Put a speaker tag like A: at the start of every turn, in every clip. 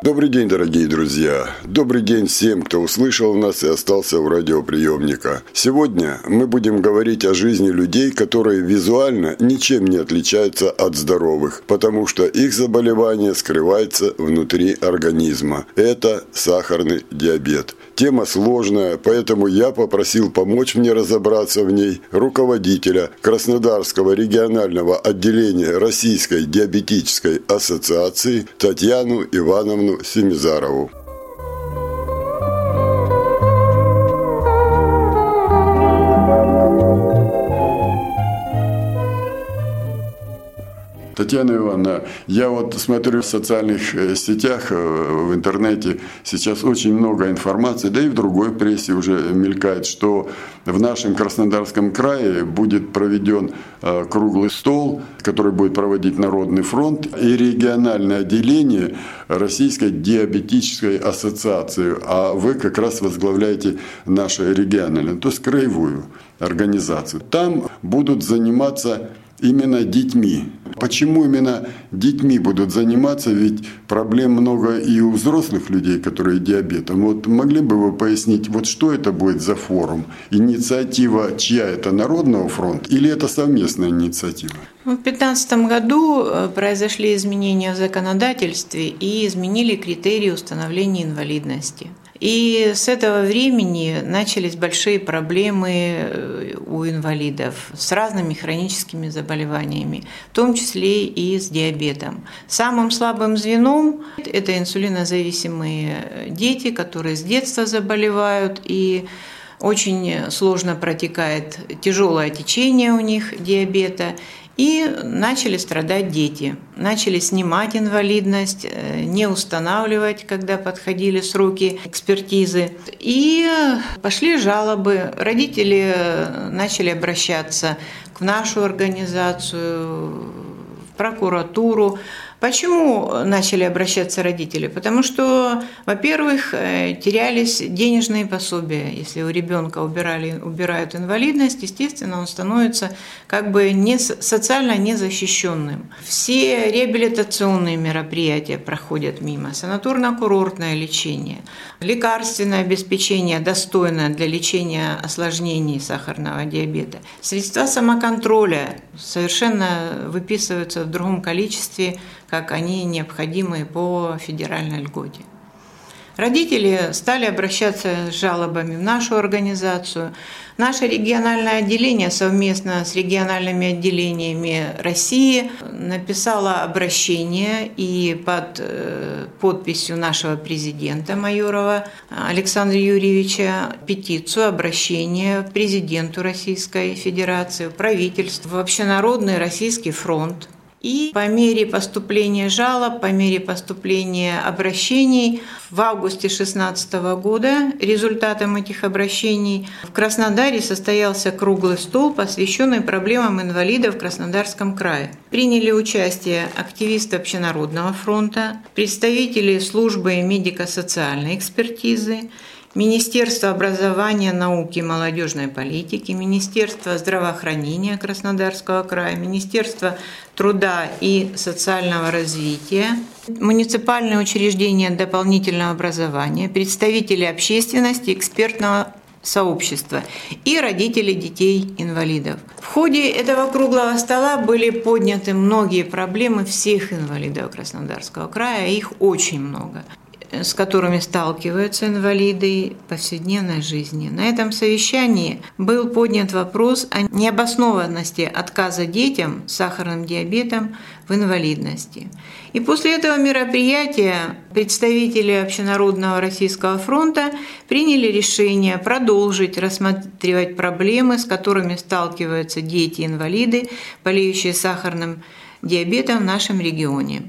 A: Добрый день, дорогие друзья. Добрый день всем, кто услышал нас и остался у радиоприемника. Сегодня мы будем говорить о жизни людей, которые визуально ничем не отличаются от здоровых, потому что их заболевание скрывается внутри организма. Это сахарный диабет. Тема сложная, поэтому я попросил помочь мне разобраться в ней руководителя Краснодарского регионального отделения Российской диабетической ассоциации Татьяну Ивановну Семизарову. Татьяна Ивановна, я вот смотрю в социальных э, сетях, э, в интернете сейчас очень много информации, да и в другой прессе уже мелькает, что в нашем Краснодарском крае будет проведен э, круглый стол, который будет проводить Народный фронт и региональное отделение Российской диабетической ассоциации, а вы как раз возглавляете наше региональное, то есть краевую организацию. Там будут заниматься именно детьми. Почему именно детьми будут заниматься? Ведь проблем много и у взрослых людей, которые диабетом. Вот могли бы вы пояснить, вот что это будет за форум? Инициатива чья это, Народного фронта или это совместная инициатива?
B: В 2015 году э, произошли изменения в законодательстве и изменили критерии установления инвалидности. И с этого времени начались большие проблемы э, у инвалидов с разными хроническими заболеваниями, в том числе и с диабетом. Самым слабым звеном это инсулинозависимые дети, которые с детства заболевают и очень сложно протекает тяжелое течение у них диабета, и начали страдать дети. Начали снимать инвалидность, э, не устанавливать, когда подходили сроки экспертизы. И пошли жалобы. Родители начали обращаться в нашу организацию, в прокуратуру. Почему начали обращаться родители? Потому что, во-первых, э, терялись денежные пособия. Если у ребенка убирали, убирают инвалидность, естественно, он становится как бы не, социально незащищенным. Все реабилитационные мероприятия проходят мимо. Санаторно-курортное лечение, лекарственное обеспечение достойное для лечения осложнений сахарного диабета. Средства самоконтроля совершенно выписываются в другом количестве, как они необходимы по федеральной льготе. Родители стали обращаться с жалобами в нашу организацию. Наше региональное отделение совместно с региональными отделениями России написало обращение и под э, подписью нашего президента Майорова Александра Юрьевича петицию, обращение президенту Российской Федерации, правительству, Общенародный Российский фронт и по мере поступления жалоб, по мере поступления обращений в августе 2016 года результатом этих обращений в Краснодаре состоялся круглый стол, посвященный проблемам инвалидов в Краснодарском крае. Приняли участие активисты Общенародного фронта, представители службы медико-социальной экспертизы, Министерство образования, науки и молодежной политики, Министерство здравоохранения Краснодарского края, Министерство труда и социального развития, муниципальные учреждения дополнительного образования, представители общественности, экспертного сообщества и родители детей-инвалидов. В ходе этого круглого стола были подняты многие проблемы всех инвалидов Краснодарского края, их очень много с которыми сталкиваются инвалиды в повседневной жизни. На этом совещании был поднят вопрос о необоснованности отказа детям с сахарным диабетом в инвалидности. И после этого мероприятия представители Общенародного Российского фронта приняли решение продолжить рассматривать проблемы, с которыми сталкиваются дети-инвалиды, болеющие сахарным диабета в нашем регионе.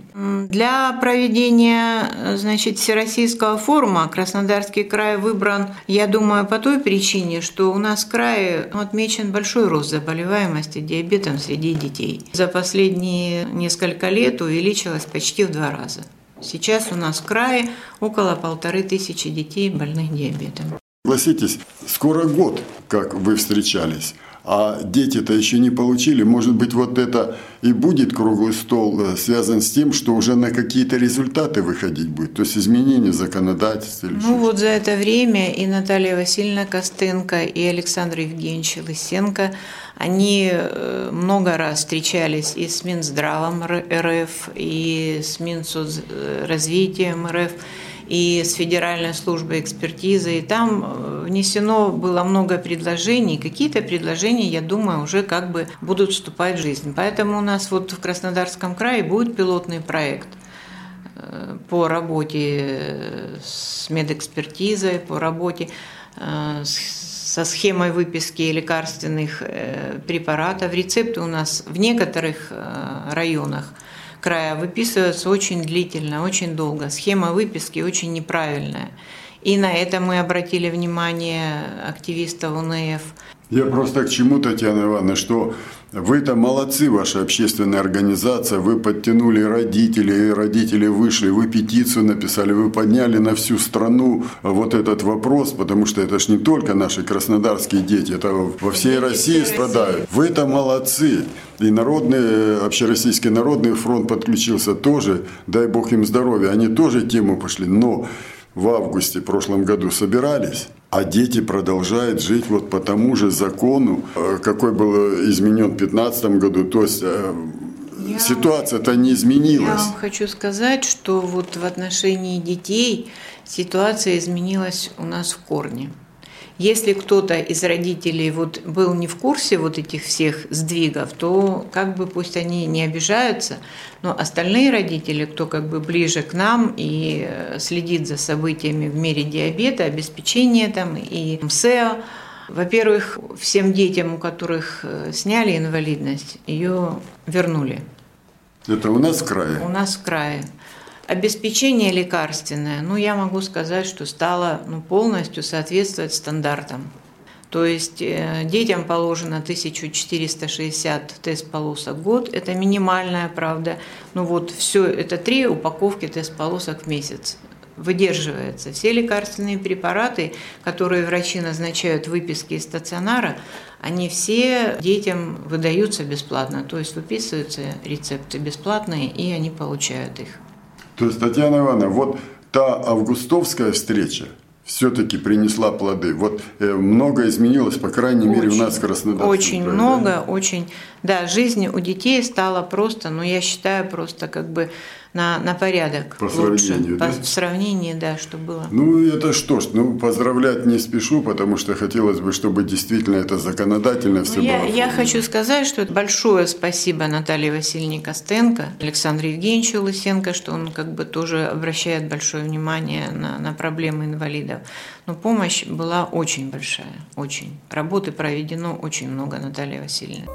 B: Для проведения значит, Всероссийского форума Краснодарский край выбран, я думаю, по той причине, что у нас в крае отмечен большой рост заболеваемости диабетом среди детей. За последние несколько лет увеличилось почти в два раза. Сейчас у нас в крае около полторы тысячи детей больных диабетом.
A: Согласитесь, скоро год, как вы встречались а дети-то еще не получили. Может быть, вот это и будет круглый стол э, связан с тем, что уже на какие-то результаты выходить будет, то есть изменение законодательства. Или
B: ну вот за это время и Наталья Васильевна Костенко, и Александр Евгеньевич Лысенко, они э, много раз встречались и с Минздравом РФ, и с Минсоцразвитием РФ, и с Федеральной службой экспертизы. И там э, внесено было много предложений. Какие-то предложения, я думаю, уже как бы будут вступать в жизнь. Поэтому у нас вот в Краснодарском крае будет пилотный проект э, по работе э, с медэкспертизой, по работе со схемой выписки лекарственных препаратов. Рецепты у нас в некоторых районах – края выписываются очень длительно, очень долго. Схема выписки очень неправильная. И на это мы обратили внимание активистов УНФ.
A: Я просто к чему, Татьяна Ивановна, что вы-то молодцы, ваша общественная организация, вы подтянули родителей, родители вышли, вы петицию написали, вы подняли на всю страну вот этот вопрос, потому что это ж не только наши краснодарские дети, это во всей России. страдают. Вы-то молодцы. И народный, общероссийский народный фронт подключился тоже, дай бог им здоровья, они тоже тему пошли, но в августе прошлом году собирались, а дети продолжают жить вот по тому же закону, э, какой был изменен в 2015 году. То есть э, ситуация-то не изменилась. Я
B: вам хочу сказать, что вот в отношении детей ситуация изменилась у нас в корне. Если кто-то из родителей вот был не в курсе вот этих всех сдвигов, то как бы пусть они не обижаются, но остальные родители, кто как бы ближе к нам и э, следит за событиями в мире диабета, обеспечения там и МСЭО, во-первых, всем детям, у которых э, сняли инвалидность, ее вернули.
A: Это у нас в крае?
B: У нас в крае. Обеспечение лекарственное, ну, я могу сказать, что стало ну, полностью соответствовать стандартам. То есть э, детям положено 1460 тест-полосок в год, это минимальная, правда. Ну вот все, это три упаковки тест-полосок в месяц выдерживается. Все лекарственные препараты, которые врачи назначают в выписке из стационара, они все детям выдаются бесплатно. То есть выписываются рецепты бесплатные, и они получают их.
A: То есть, Татьяна Ивановна, вот та августовская встреча все-таки принесла плоды. Вот э, много изменилось, по крайней очень, мере, у нас в Краснодаре.
B: Очень крае, много, да? очень. Да, жизнь у детей стала просто, ну, я считаю, просто как бы на, на порядок
A: по
B: лучше.
A: Сравнению,
B: по,
A: да?
B: В сравнении, да, что было.
A: Ну, это что ж, ну, поздравлять не спешу, потому что хотелось бы, чтобы действительно это законодательно все
B: ну, я,
A: было.
B: Я хочу сказать, что большое спасибо Наталье Васильевне Костенко, Александру Евгеньевичу Лысенко, что он как бы тоже обращает большое внимание на, на проблемы инвалидов. Но помощь была очень большая, очень. Работы проведено очень много, Наталья Васильевна.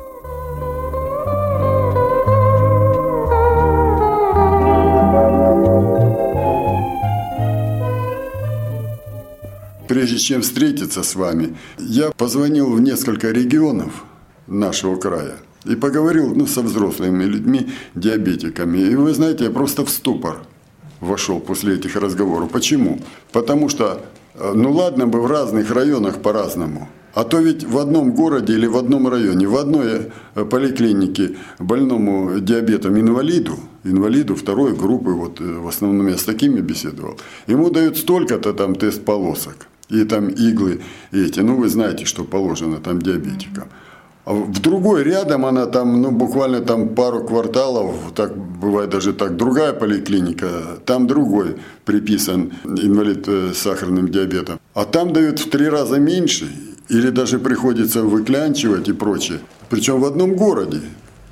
A: Прежде чем встретиться с вами, я позвонил в несколько регионов нашего края и поговорил ну, со взрослыми людьми, диабетиками. И вы знаете, я просто в ступор вошел после этих разговоров. Почему? Потому что, э, ну ладно бы в разных районах по-разному, а то ведь в одном городе или в одном районе, в одной э, поликлинике больному диабетом инвалиду, инвалиду второй группы, вот э, в основном я с такими беседовал, ему дают столько-то там тест полосок и там иглы эти. Ну, вы знаете, что положено там диабетикам. А в другой рядом она там, ну, буквально там пару кварталов, так бывает даже так, другая поликлиника, там другой приписан инвалид э, с сахарным диабетом. А там дают в три раза меньше, или даже приходится выклянчивать и прочее. Причем в одном городе.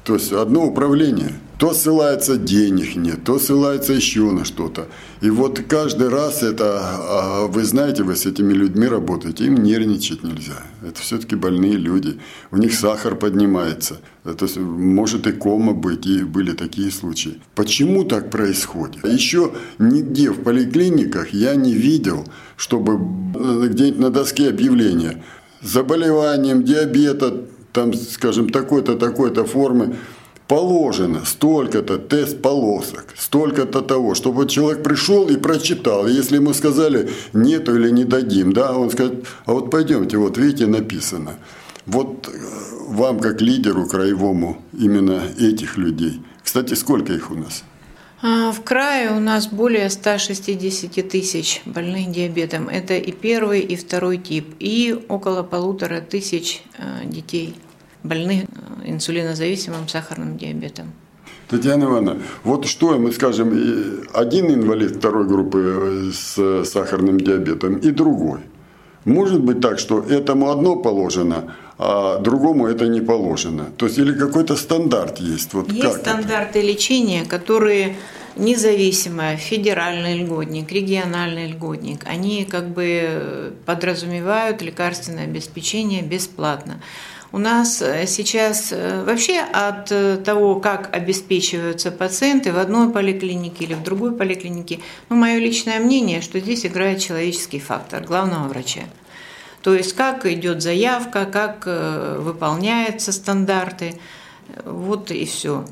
A: То есть одно управление. То ссылается денег нет, то ссылается еще на что-то. И вот каждый раз это, а вы знаете, вы с этими людьми работаете, им нервничать нельзя. Это все-таки больные люди. У них сахар поднимается. То есть может и кома быть, и были такие случаи. Почему так происходит? Еще нигде в поликлиниках я не видел, чтобы э, где-нибудь на доске объявления заболеванием диабета, там, скажем, такой-то, такой-то формы, положено столько-то тест полосок, столько-то того, чтобы человек пришел и прочитал. Если ему сказали нету или не дадим, да, он скажет, а вот пойдемте, вот видите, написано. Вот э, вам, как лидеру краевому, именно этих людей. Кстати, сколько их у нас?
B: А, в крае у нас более 160 тысяч больных диабетом. Это и первый, и второй тип. И около полутора тысяч э, детей больных э, инсулинозависимым сахарным диабетом.
A: Татьяна Ивановна, вот что мы скажем, один инвалид второй группы э, с сахарным диабетом и другой. Может быть так, что этому одно положено, а другому это не положено. То есть или какой-то стандарт есть.
B: Вот есть стандарты это? лечения, которые независимо, федеральный льготник, региональный льготник, они как бы подразумевают лекарственное обеспечение бесплатно. У нас э, сейчас э, вообще от э, того, как обеспечиваются пациенты в одной поликлинике или в другой поликлинике, ну, мое личное мнение, что здесь играет человеческий фактор главного врача. То есть как идет заявка, как выполняются стандарты, вот и все.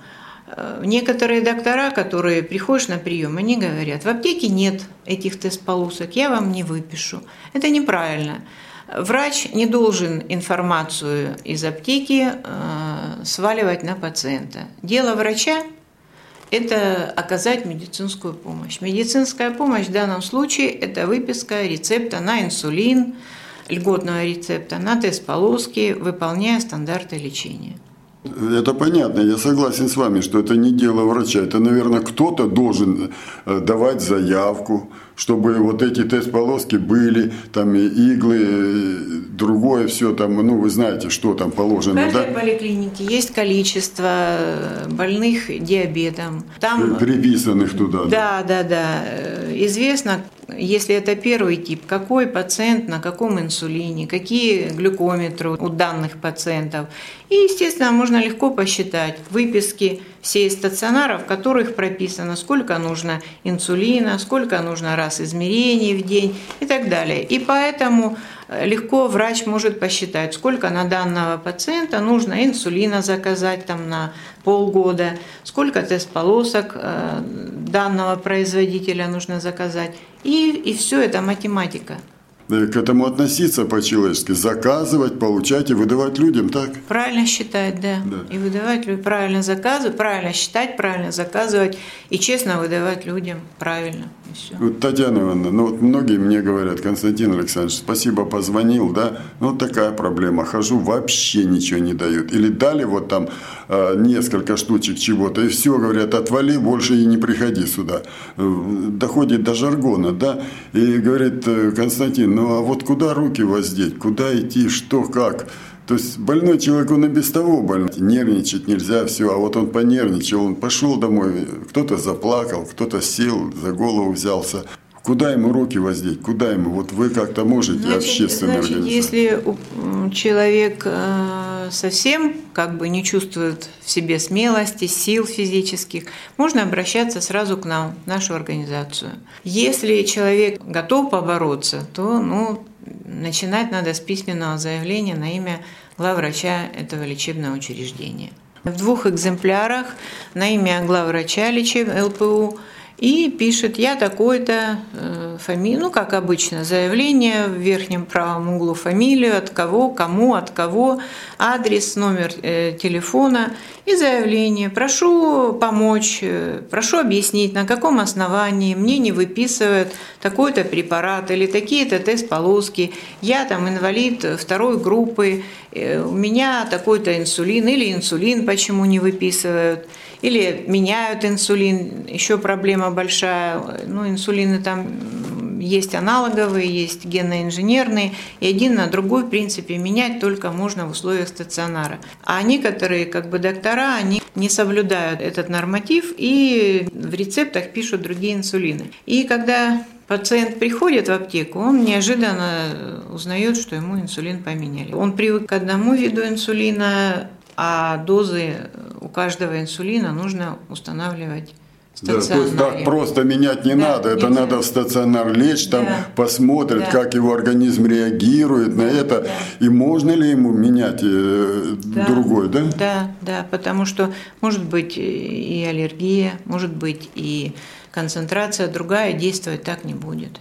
B: Некоторые доктора, которые приходишь на прием, они говорят, в аптеке нет этих тест-полосок, я вам не выпишу. Это неправильно. Врач не должен информацию из аптеки э, сваливать на пациента. Дело врача – это оказать медицинскую помощь. Медицинская помощь в данном случае – это выписка рецепта на инсулин, льготного рецепта на тест-полоски, выполняя стандарты лечения.
A: Это понятно, я согласен с вами, что это не дело врача. Это, наверное, кто-то должен э, давать заявку, чтобы вот эти тест-полоски были, там и иглы, другое все там, ну вы знаете, что там положено.
B: В каждой да? поликлинике есть количество э, больных диабетом.
A: Там, Приписанных туда.
B: Да, да, да. да. Известно, если это первый тип, какой пациент на каком инсулине, какие глюкометры у данных пациентов. И, естественно, можно легко посчитать выписки всей стационаров, в которых прописано, сколько нужно инсулина, сколько нужно раз измерений в день и так далее. И поэтому э, легко врач может посчитать, сколько на данного пациента нужно инсулина заказать там на полгода, сколько тест-полосок э, данного производителя нужно заказать. И, и все это математика.
A: Э, к этому относиться по-человечески, заказывать, получать и выдавать людям, так?
B: Правильно считать, да. да. И выдавать людям, правильно заказывать, правильно считать, правильно заказывать и честно выдавать людям правильно. Все.
A: Вот, Татьяна Ивановна, ну вот многие мне говорят, Константин Александрович, спасибо, позвонил, да, ну такая проблема, хожу, вообще ничего не дают. Или дали вот там э, несколько штучек чего-то, и все, говорят, отвали, больше и не приходи сюда. Э, доходит до жаргона, да, и говорит, э, Константин, ну а вот куда руки воздеть, куда идти, что, как? То есть больной человек, он и без того больной. Нервничать нельзя, все. А вот он понервничал, он пошел домой, кто-то заплакал, кто-то сел, за голову взялся. Куда ему руки воздеть? Куда ему? Вот вы как-то можете
B: значит,
A: общественные
B: значит, Если человек э, совсем как бы не чувствует в себе смелости, сил физических, можно обращаться сразу к нам, в нашу организацию. Если человек готов побороться, то ну, начинать надо с письменного заявления на имя главврача этого лечебного учреждения. В двух экземплярах на имя главврача лечеб ЛПУ – и пишет «я такой-то», э, фамилию, ну, как обычно, заявление в верхнем правом углу, фамилию, от кого, кому, от кого, адрес, номер э, телефона и заявление. Прошу помочь, э, прошу объяснить, на каком основании мне не выписывают такой-то препарат или такие-то тест-полоски, я там инвалид второй группы, у меня такой-то инсулин или инсулин почему не выписывают – или меняют инсулин, еще проблема большая, ну, инсулины там есть аналоговые, есть генно-инженерные, и один на другой, в принципе, менять только можно в условиях стационара. А некоторые, как бы, доктора, они не соблюдают этот норматив и в рецептах пишут другие инсулины. И когда Пациент приходит в аптеку, он неожиданно узнает, что ему инсулин поменяли. Он привык к одному виду инсулина, а дозы у каждого инсулина нужно устанавливать
A: да, то есть так просто менять не да, надо, это нельзя. надо в стационар лечь, там да. посмотрят, да. как его организм реагирует на это, да. и можно ли ему менять э, да. другой, да?
B: Да, да, потому что может быть и аллергия, может быть и концентрация другая, действовать так не будет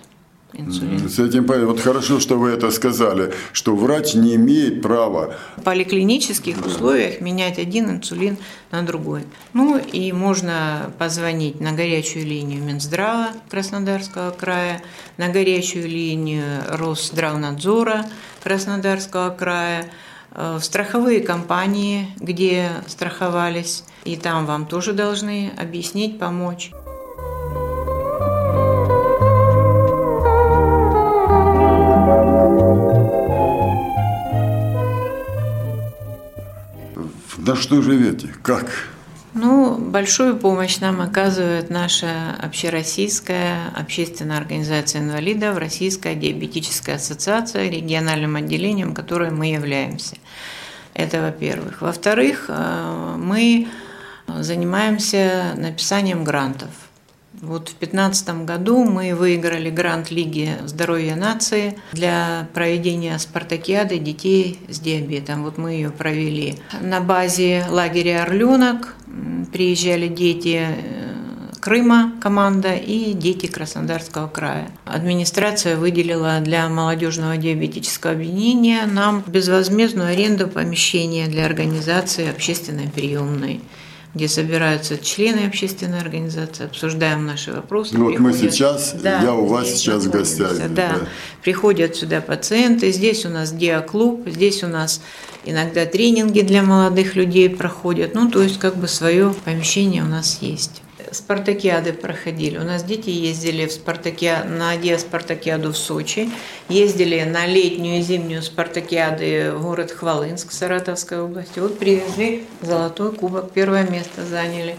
A: инсулин. С этим вот хорошо, что вы это сказали, что врач не имеет права
B: в поликлинических условиях менять один инсулин на другой. Ну и можно позвонить на горячую линию Минздрава Краснодарского края, на горячую линию Росздравнадзора Краснодарского края, э, в страховые компании, где страховались, и там вам тоже должны объяснить, помочь.
A: На что живете? Как?
B: Ну, большую помощь нам оказывает наша общероссийская общественная организация инвалидов, Российская диабетическая ассоциация, региональным отделением, которой мы являемся. Это во-первых. Во-вторых, э, мы занимаемся написанием грантов – вот в 2015 году мы выиграли грант Лиги здоровья нации для проведения спартакиады детей с диабетом. Вот мы ее провели на базе лагеря «Орленок». Приезжали дети э, Крыма команда и дети Краснодарского края. Администрация выделила для молодежного диабетического объединения нам безвозмездную аренду помещения для организации общественной приемной где собираются члены общественной организации, обсуждаем наши вопросы.
A: Вот мы сейчас, да, я у вас сейчас в гостях.
B: Да. да, приходят сюда пациенты, здесь у нас диаклуб, здесь у нас иногда тренинги для молодых людей проходят, ну, то есть как бы свое помещение у нас есть спартакиады проходили. У нас дети ездили в спартакиа... на диаспартакиаду в Сочи, ездили на летнюю и зимнюю спартакиады в город Хвалынск Саратовской области. Вот привезли золотой кубок, первое место заняли.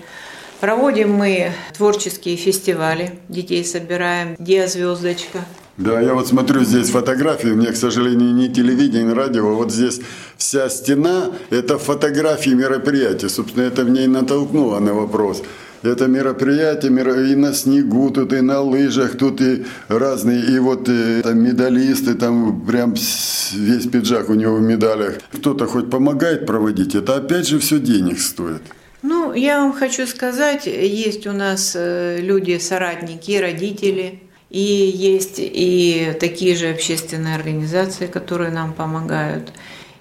B: Проводим мы творческие фестивали, детей собираем, диазвездочка.
A: Да, я вот смотрю здесь фотографии, у меня, к сожалению, не телевидение, не радио, вот здесь вся стена – это фотографии мероприятий. Собственно, это в ней натолкнуло на вопрос. Это мероприятие и на снегу, тут и на лыжах, тут и разные, и вот и, там медалисты, там прям весь пиджак у него в медалях. Кто-то хоть помогает проводить, это опять же все денег стоит.
B: Ну, я вам хочу сказать, есть у нас э, люди, соратники, родители, и есть и такие же общественные организации, которые нам помогают.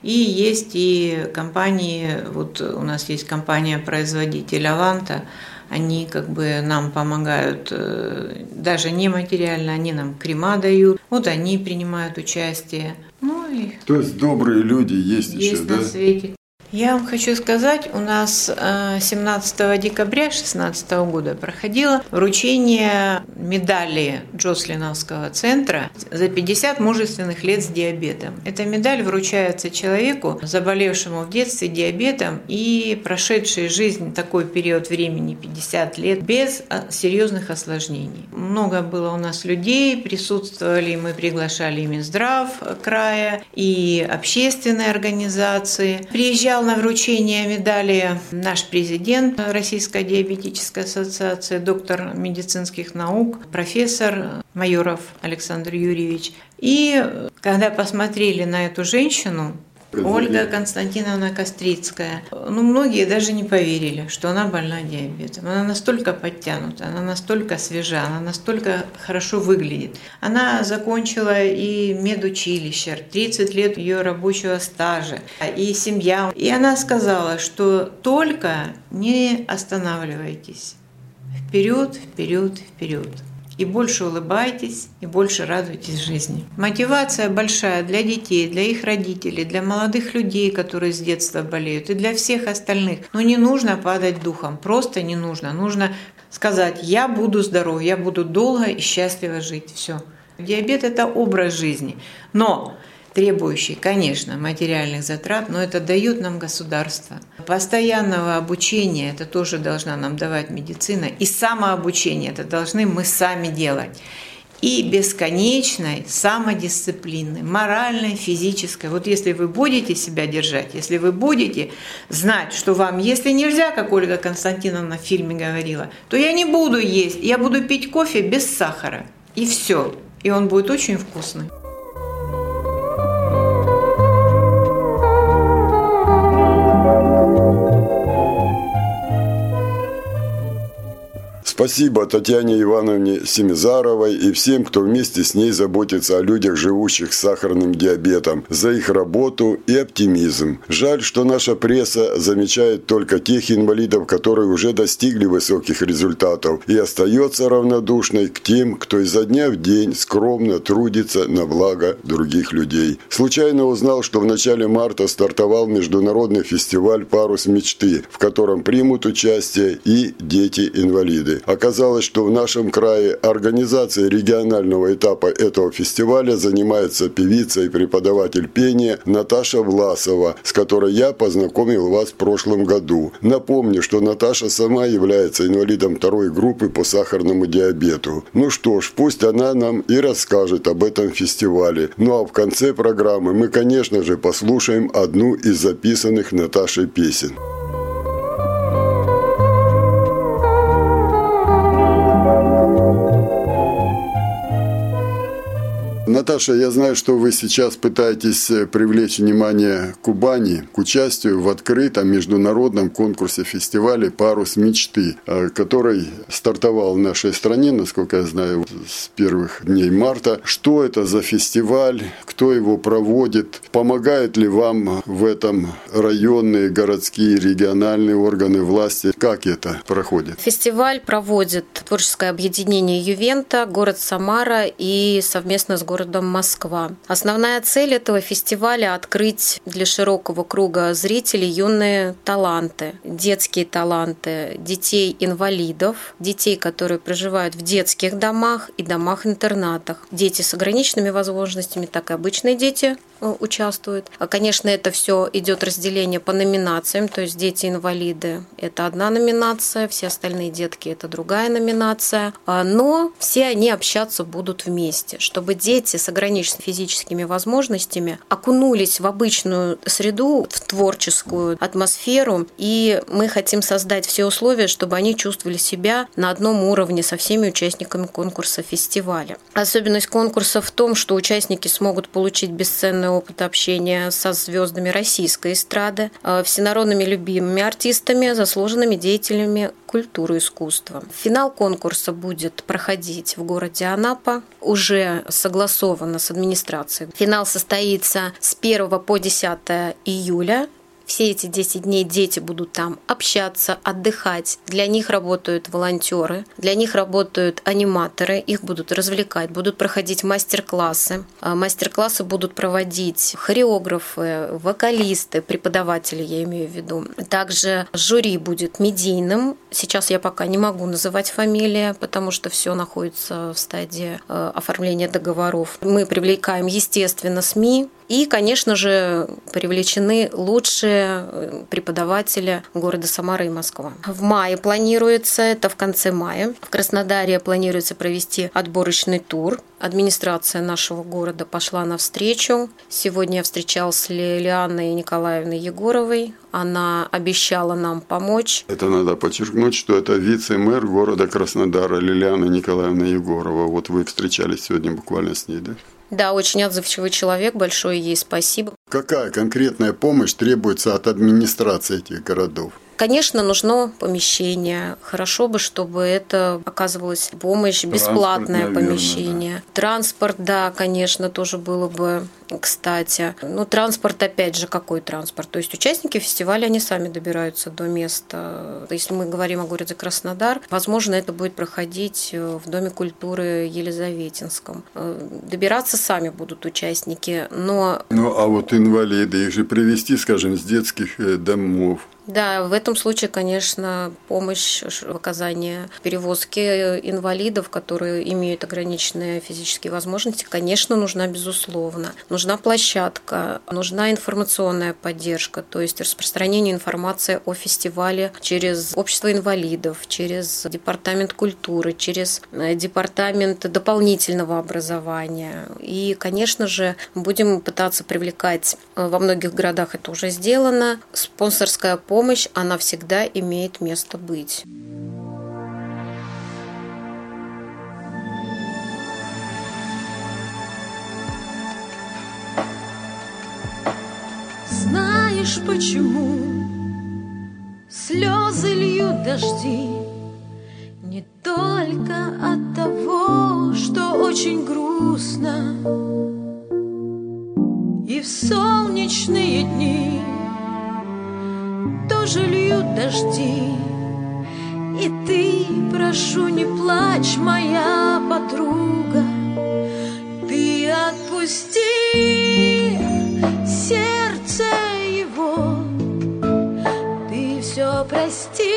B: И есть и компании, вот у нас есть компания-производитель «Аванта», они как бы нам помогают э, даже нематериально, они нам крема дают, вот они принимают участие.
A: Ну и То есть добрые люди есть, есть еще,
B: на да? свете. Я вам хочу сказать, у нас 17 э, декабря 2016 года проходило вручение медали Джослиновского центра за 50 мужественных лет с диабетом. Эта медаль вручается человеку, заболевшему в детстве диабетом и прошедшей жизнь такой период времени 50 лет без а, серьезных осложнений. Много было у нас людей, присутствовали, мы приглашали и Минздрав края, и общественные организации. Приезжал Приезжал на вручение медали наш президент Российской диабетической ассоциации, доктор медицинских наук, профессор Майоров Александр Юрьевич. И когда посмотрели на эту женщину, Ольга Константиновна Кострицкая. Ну, многие даже не поверили, что она больна диабетом. Она настолько подтянута, она настолько свежа, она настолько хорошо выглядит. Она закончила и медучилище, 30 лет ее рабочего стажа, и семья. И она сказала, что только не останавливайтесь. Вперед, вперед, вперед и больше улыбайтесь, и больше радуйтесь жизни. Мотивация большая для детей, для их родителей, для молодых людей, которые с детства болеют, и для всех остальных. Но не нужно падать духом, просто не нужно. Нужно сказать, я буду здоров, я буду долго и счастливо жить. Все. Диабет – это образ жизни. Но требующий, конечно, материальных затрат, но это дают нам государство. Постоянного обучения это тоже должна нам давать медицина. И самообучение это должны мы сами делать и бесконечной самодисциплины, моральной, физической. Вот если вы будете себя держать, если вы будете знать, что вам, если нельзя, как Ольга Константиновна в фильме говорила, то я не буду есть, я буду пить кофе без сахара. И все. И он будет очень вкусный.
A: Спасибо Татьяне Ивановне Семизаровой и всем, кто вместе с ней заботится о людях, живущих с сахарным диабетом, за их работу и оптимизм. Жаль, что наша пресса замечает только тех инвалидов, которые уже достигли высоких результатов и остается равнодушной к тем, кто изо дня в день скромно трудится на благо других людей. Случайно узнал, что в начале марта стартовал международный фестиваль «Парус мечты», в котором примут участие и дети-инвалиды. Оказалось, что в нашем крае организацией регионального этапа этого фестиваля занимается певица и преподаватель пения Наташа Власова, с которой я познакомил вас в прошлом году. Напомню, что Наташа сама является инвалидом второй группы по сахарному диабету. Ну что ж, пусть она нам и расскажет об этом фестивале. Ну а в конце программы мы, конечно же, послушаем одну из записанных Наташей песен. Наташа, я знаю, что вы сейчас пытаетесь э, привлечь внимание Кубани к участию в открытом международном конкурсе фестивале «Парус мечты», э, который стартовал в нашей стране, насколько я знаю, с первых дней марта. Что это за фестиваль? Кто его проводит? Помогают ли вам в этом районные, городские, региональные органы власти? Как это проходит?
C: Фестиваль проводит творческое объединение «Ювента», город Самара и совместно с городом городом Москва. Основная цель этого фестиваля – открыть для широкого круга зрителей юные таланты, детские таланты, детей-инвалидов, детей, которые проживают в детских домах и домах-интернатах, дети с ограниченными возможностями, так и обычные дети Э, участвуют. А, конечно, это все идет разделение по номинациям, то есть дети-инвалиды – это одна номинация, все остальные детки – это другая номинация, а, но все они общаться будут вместе, чтобы дети с ограниченными физическими возможностями окунулись в обычную среду, в творческую атмосферу, и мы хотим создать все условия, чтобы они чувствовали себя на одном уровне со всеми участниками конкурса фестиваля. Особенность конкурса в том, что участники смогут получить бесценную огромный опыт общения со звездами российской эстрады, э, всенародными любимыми артистами, заслуженными деятелями культуры и искусства. Финал конкурса будет проходить в городе Анапа, уже согласовано с администрацией. Финал состоится с 1 по 10 июля все эти 10 дней дети будут там общаться, отдыхать. Для них работают волонтеры, для них работают аниматоры, их будут развлекать, будут проходить мастер-классы. А мастер-классы будут проводить хореографы, вокалисты, преподаватели, я имею в виду. Также жюри будет медийным. Сейчас я пока не могу называть фамилии, потому что все находится в стадии э, оформления договоров. Мы привлекаем, естественно, СМИ, и, конечно же, привлечены лучшие э, преподаватели города Самара и Москва. В мае планируется, это в конце мая, в Краснодаре планируется провести отборочный тур. Администрация нашего города пошла навстречу. Сегодня я встречалась с Лилианой Николаевной Егоровой. Она обещала нам помочь.
A: Это надо подчеркнуть, что это вице-мэр города Краснодара Лилиана Николаевна Егорова. Вот вы встречались сегодня буквально с ней, да?
C: Да, очень отзывчивый человек, большое ей спасибо.
A: Какая конкретная помощь требуется от администрации этих городов?
C: Конечно, нужно помещение. Хорошо бы, чтобы это оказывалась помощь, бесплатное наверное, помещение. Да. Транспорт, да, конечно, тоже было бы кстати. Ну, транспорт, опять же, какой транспорт? То есть участники фестиваля, они сами добираются до места. Если мы говорим о городе Краснодар, возможно, это будет проходить в Доме культуры Елизаветинском. Э, добираться сами будут участники, но...
A: Ну, а вот инвалиды, их же привезти, скажем, с детских э, домов
C: Да, в этом случае, конечно, помощь в оказании перевозки инвалидов, которые имеют ограниченные физические возможности, конечно, нужна безусловно. Нужна площадка, нужна информационная поддержка, то есть распространение информации о фестивале через общество инвалидов, через департамент культуры, через э, департамент дополнительного образования. И, конечно же, будем пытаться привлекать э, во многих городах это уже сделано спонсорская помощь помощь, она всегда имеет место быть.
D: Знаешь почему слезы льют дожди Не только от того, что очень грустно И в солнечные дни тоже льют дожди. И ты, прошу, не плачь, моя подруга, ты отпусти сердце его, ты все прости,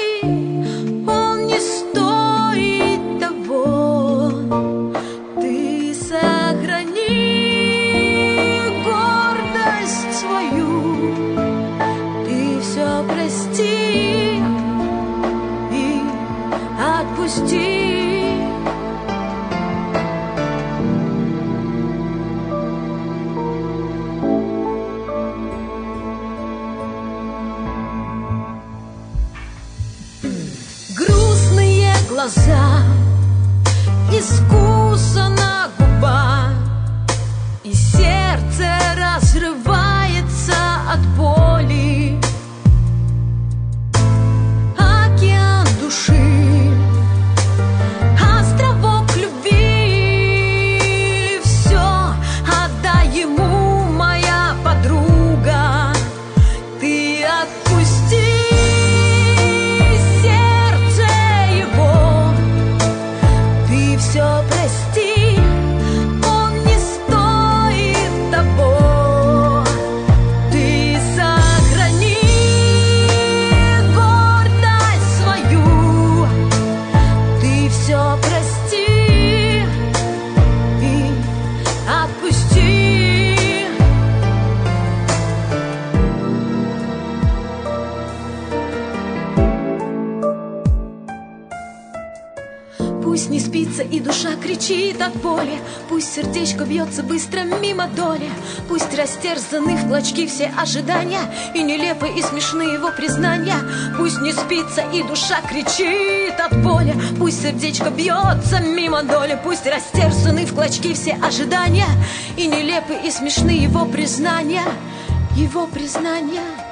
D: сердечко бьется быстро мимо доли. Пусть растерзаны в клочки все ожидания И нелепы и смешны его признания. Пусть не спится и душа кричит от боли. Пусть сердечко бьется мимо доли. Пусть растерзаны в клочки все ожидания И нелепы и смешны его признания. Его признания